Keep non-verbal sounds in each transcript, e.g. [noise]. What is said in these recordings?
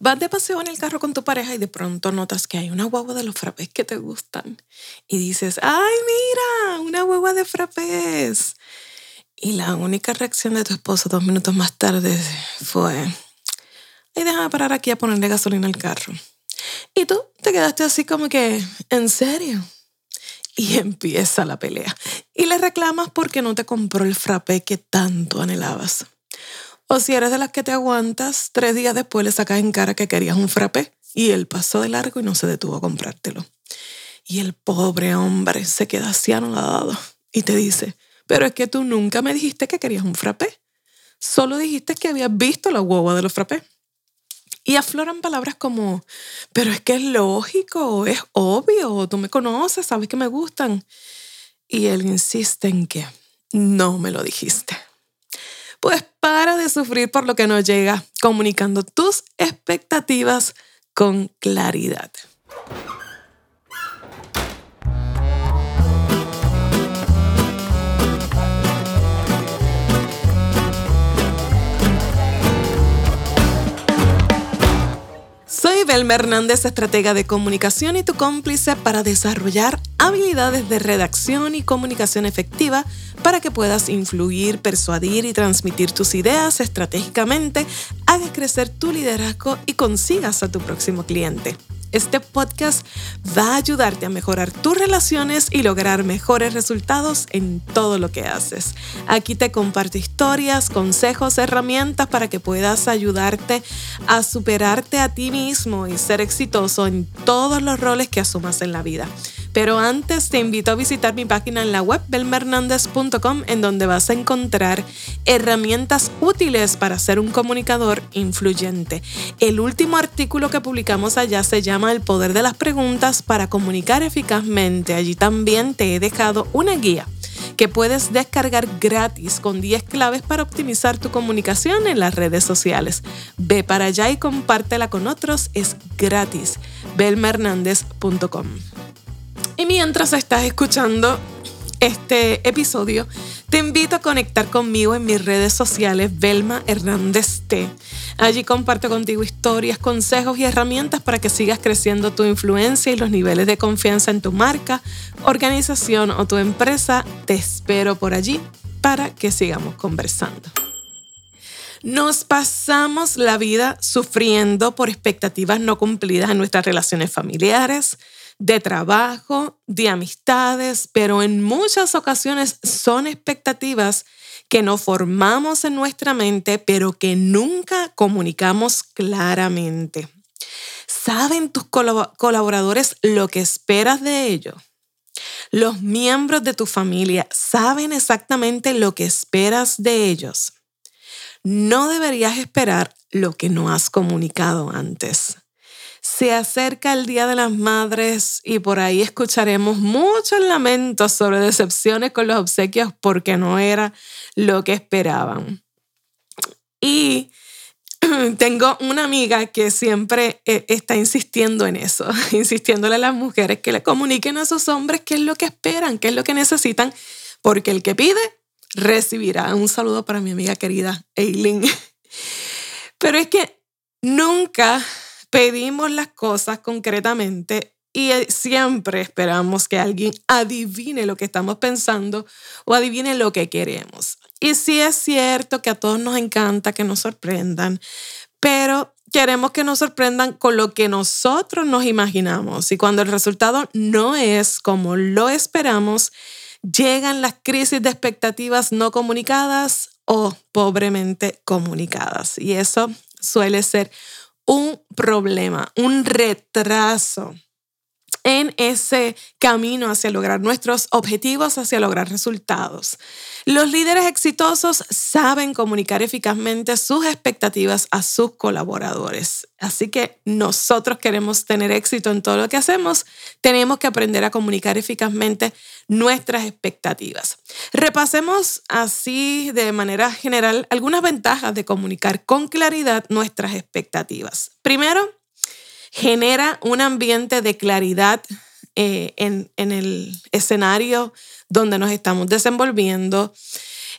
Vas de paseo en el carro con tu pareja y de pronto notas que hay una guagua de los frappés que te gustan. Y dices, ¡ay, mira! Una guagua de frappés. Y la única reacción de tu esposo dos minutos más tarde fue, ay, déjame parar aquí a ponerle gasolina al carro. Y tú te quedaste así como que, ¿en serio? Y empieza la pelea. Y le reclamas porque no te compró el frappé que tanto anhelabas. O si eres de las que te aguantas, tres días después le sacas en cara que querías un frappé y él pasó de largo y no se detuvo a comprártelo. Y el pobre hombre se queda así anonadado y te dice, pero es que tú nunca me dijiste que querías un frappé. Solo dijiste que habías visto la guagua de los frappés. Y afloran palabras como, pero es que es lógico, es obvio, tú me conoces, sabes que me gustan. Y él insiste en que no me lo dijiste pues para de sufrir por lo que no llega, comunicando tus expectativas con claridad. Soy Belma Hernández, estratega de comunicación y tu cómplice para desarrollar habilidades de redacción y comunicación efectiva para que puedas influir, persuadir y transmitir tus ideas estratégicamente, hagas crecer tu liderazgo y consigas a tu próximo cliente. Este podcast va a ayudarte a mejorar tus relaciones y lograr mejores resultados en todo lo que haces. Aquí te comparto historias, consejos, herramientas para que puedas ayudarte a superarte a ti mismo y ser exitoso en todos los roles que asumas en la vida. Pero antes te invito a visitar mi página en la web belmernandez.com en donde vas a encontrar herramientas útiles para ser un comunicador influyente. El último artículo que publicamos allá se llama El poder de las preguntas para comunicar eficazmente. Allí también te he dejado una guía que puedes descargar gratis con 10 claves para optimizar tu comunicación en las redes sociales. Ve para allá y compártela con otros, es gratis. belmernandez.com. Y mientras estás escuchando este episodio, te invito a conectar conmigo en mis redes sociales, Belma Hernández T. Allí comparto contigo historias, consejos y herramientas para que sigas creciendo tu influencia y los niveles de confianza en tu marca, organización o tu empresa. Te espero por allí para que sigamos conversando. Nos pasamos la vida sufriendo por expectativas no cumplidas en nuestras relaciones familiares, de trabajo, de amistades, pero en muchas ocasiones son expectativas que no formamos en nuestra mente, pero que nunca comunicamos claramente. ¿Saben tus colaboradores lo que esperas de ellos? Los miembros de tu familia saben exactamente lo que esperas de ellos. No deberías esperar lo que no has comunicado antes. Se acerca el Día de las Madres y por ahí escucharemos muchos lamentos sobre decepciones con los obsequios porque no era lo que esperaban. Y [clears throat] tengo una amiga que siempre eh, está insistiendo en eso, [laughs] insistiéndole a las mujeres que le comuniquen a sus hombres qué es lo que esperan, qué es lo que necesitan, porque el que pide recibirá. Un saludo para mi amiga querida Eileen. [laughs] Pero es que nunca pedimos las cosas concretamente y eh, siempre esperamos que alguien adivine lo que estamos pensando o adivine lo que queremos. Y sí es cierto que a todos nos encanta que nos sorprendan, pero queremos que nos sorprendan con lo que nosotros nos imaginamos. Y cuando el resultado no es como lo esperamos, llegan las crisis de expectativas no comunicadas o pobremente comunicadas. Y eso suele ser un problema, un retraso en ese camino hacia lograr nuestros objetivos, hacia lograr resultados. Los líderes exitosos saben comunicar eficazmente sus expectativas a sus colaboradores. Así que nosotros queremos tener éxito en todo lo que hacemos, tenemos que aprender a comunicar eficazmente nuestras expectativas. Repasemos así de manera general algunas ventajas de comunicar con claridad nuestras expectativas. Primero, genera un ambiente de claridad eh, en, el escenario donde nos estamos desenvolviendo,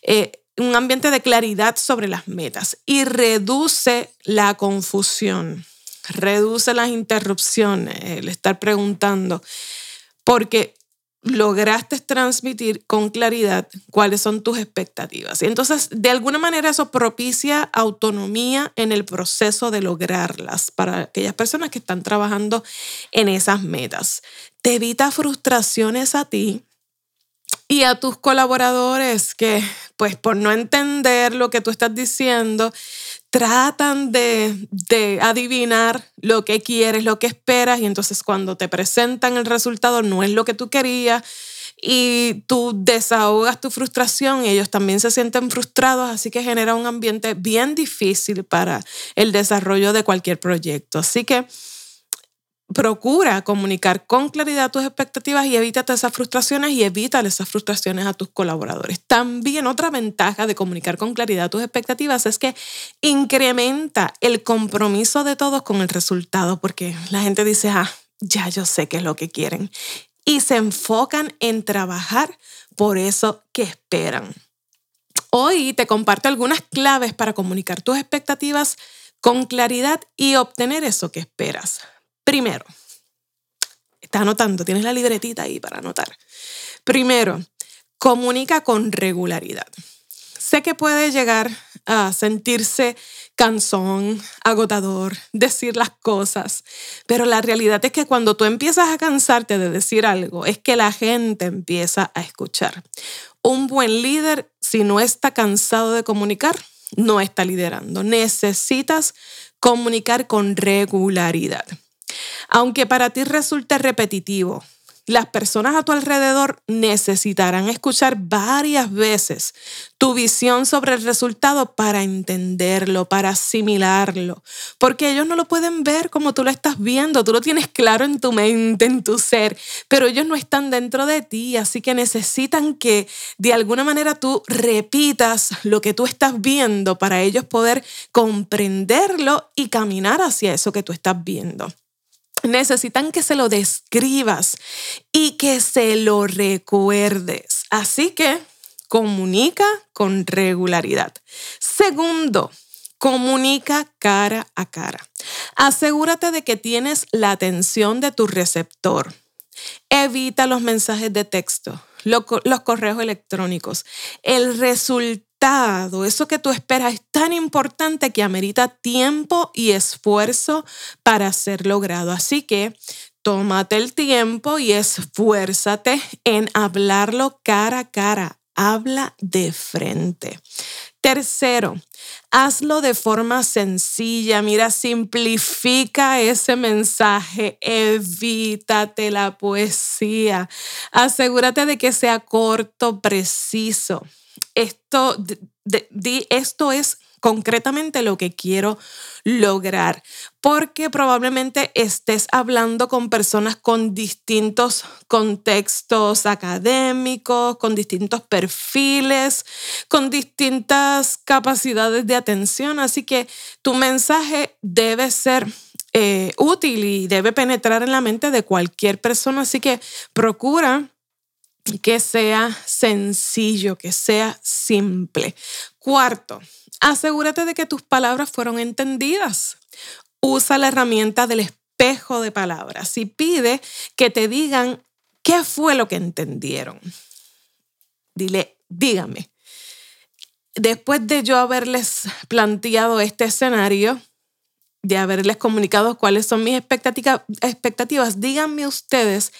eh, un ambiente de claridad sobre las metas y reduce la confusión. reduce las interrupciones, el estar preguntando, porque lograste transmitir con claridad cuáles son tus expectativas. Y entonces, de alguna manera, eso propicia autonomía en el proceso de lograrlas para aquellas personas que están trabajando en esas metas. Te evita frustraciones a ti y a tus colaboradores que, pues, por no entender lo que tú estás diciendo, tratan de, de, adivinar lo que quieres, lo que esperas, y entonces cuando te presentan el resultado no es lo que tú querías y tú desahogas tu frustración y ellos también se sienten frustrados, así que genera un ambiente bien difícil para el desarrollo de cualquier proyecto. Así que procura comunicar con claridad tus expectativas y evítate esas frustraciones y evita esas frustraciones a tus colaboradores. También otra ventaja de comunicar con claridad tus expectativas es que incrementa el compromiso de todos con el resultado, porque la gente dice, ah, ya yo sé qué es lo que quieren. Y se enfocan en trabajar por eso que esperan. Hoy te comparto algunas claves para comunicar tus expectativas con claridad y obtener eso que esperas. Primero, estás anotando, tienes la libretita ahí para anotar. Primero, comunica con regularidad. Sé que puede llegar a sentirse cansón, agotador, decir las cosas, pero la realidad es que cuando tú empiezas a cansarte de decir algo, es que la gente empieza a escuchar. Un buen líder, si no está cansado de comunicar, no está liderando. Necesitas comunicar con regularidad. Aunque para ti resulte repetitivo, las personas a tu alrededor necesitarán escuchar varias veces tu visión sobre el resultado para entenderlo, para asimilarlo, porque ellos no lo pueden ver como tú lo estás viendo, tú lo tienes claro en tu mente, en tu ser, pero ellos no están dentro de ti, así que necesitan que de alguna manera tú repitas lo que tú estás viendo para ellos poder comprenderlo y caminar hacia eso que tú estás viendo necesitan que se lo describas y que se lo recuerdes. Así que comunica con regularidad. Segundo, comunica cara a cara. Asegúrate de que tienes la atención de tu receptor. Evita los mensajes de texto, los correos electrónicos. El resultado eso que tú esperas es tan importante que amerita tiempo y esfuerzo para ser logrado. Así que tómate el tiempo y esfuérzate en hablarlo cara a cara. Habla de frente. Tercero, hazlo de forma sencilla. Mira, simplifica ese mensaje. Evítate la poesía. Asegúrate de que sea corto, preciso esto, esto es concretamente lo que quiero lograr, porque probablemente estés hablando con personas con distintos contextos académicos, con distintos perfiles, con distintas capacidades de atención, así que tu mensaje debe ser eh, útil y debe penetrar en la mente de cualquier persona, así que procura que sea sencillo, que sea simple. Cuarto, asegúrate de que tus palabras fueron entendidas. Usa la herramienta del espejo de palabras y pide que te digan qué fue lo que entendieron. Dile, dígame. Después de yo haberles planteado este escenario, de haberles comunicado cuáles son mis expectativas, díganme ustedes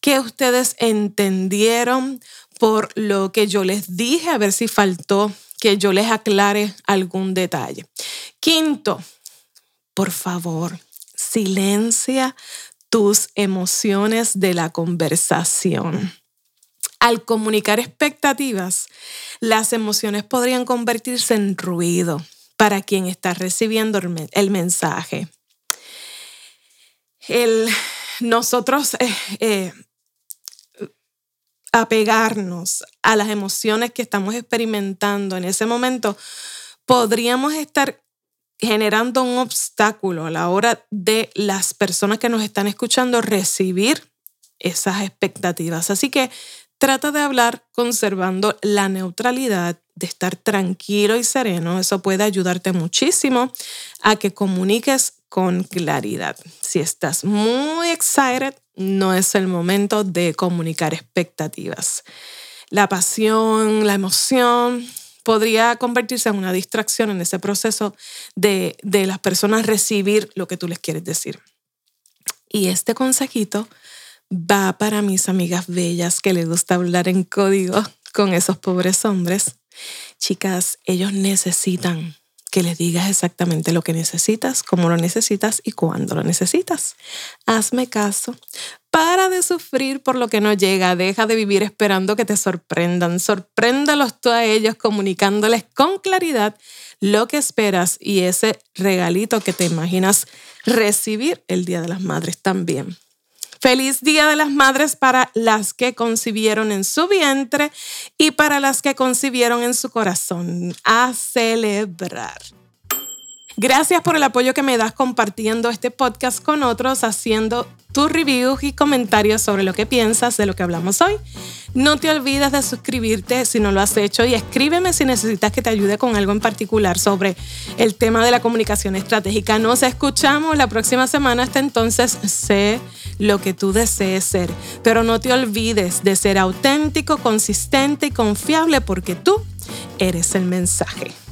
que ustedes entendieron por lo que yo les dije, a ver si faltó que yo les aclare algún detalle. Quinto, por favor, silencia tus emociones de la conversación. Al comunicar expectativas, las emociones podrían convertirse en ruido para quien está recibiendo el mensaje. El, nosotros eh, eh, apegarnos a las emociones que estamos experimentando en ese momento, podríamos estar generando un obstáculo a la hora de las personas que nos están escuchando recibir esas expectativas. Así que Trata de hablar conservando la neutralidad, de estar tranquilo y sereno. Eso puede ayudarte muchísimo a que comuniques con claridad. Si estás muy excited, no es el momento de comunicar expectativas. La pasión, la emoción podría convertirse en una distracción en ese proceso de, de las personas recibir lo que tú les quieres decir. Y este consejito va para mis amigas bellas que les gusta hablar en código con esos pobres hombres. Chicas, ellos necesitan que les digas exactamente lo que necesitas, cómo lo necesitas y cuándo lo necesitas. Hazme caso. Para de sufrir por lo que no llega. Deja de vivir esperando que te sorprendan. Sorpréndalos tú a ellos comunicándoles con claridad lo que esperas y ese regalito que te imaginas recibir el Día de las Madres también. Feliz Día de las Madres para las que concibieron en su vientre y para las que concibieron en su corazón. A celebrar. Gracias por el apoyo que me das compartiendo este podcast con otros, haciendo tus reviews y comentarios sobre lo que piensas de lo que hablamos hoy. No te olvides de suscribirte si no lo has hecho y escríbeme si necesitas que te ayude con algo en particular sobre el tema de la comunicación estratégica. Nos escuchamos la próxima semana. Hasta entonces, sé lo que tú desees ser, pero no te olvides de ser auténtico, consistente y confiable porque tú eres el mensaje.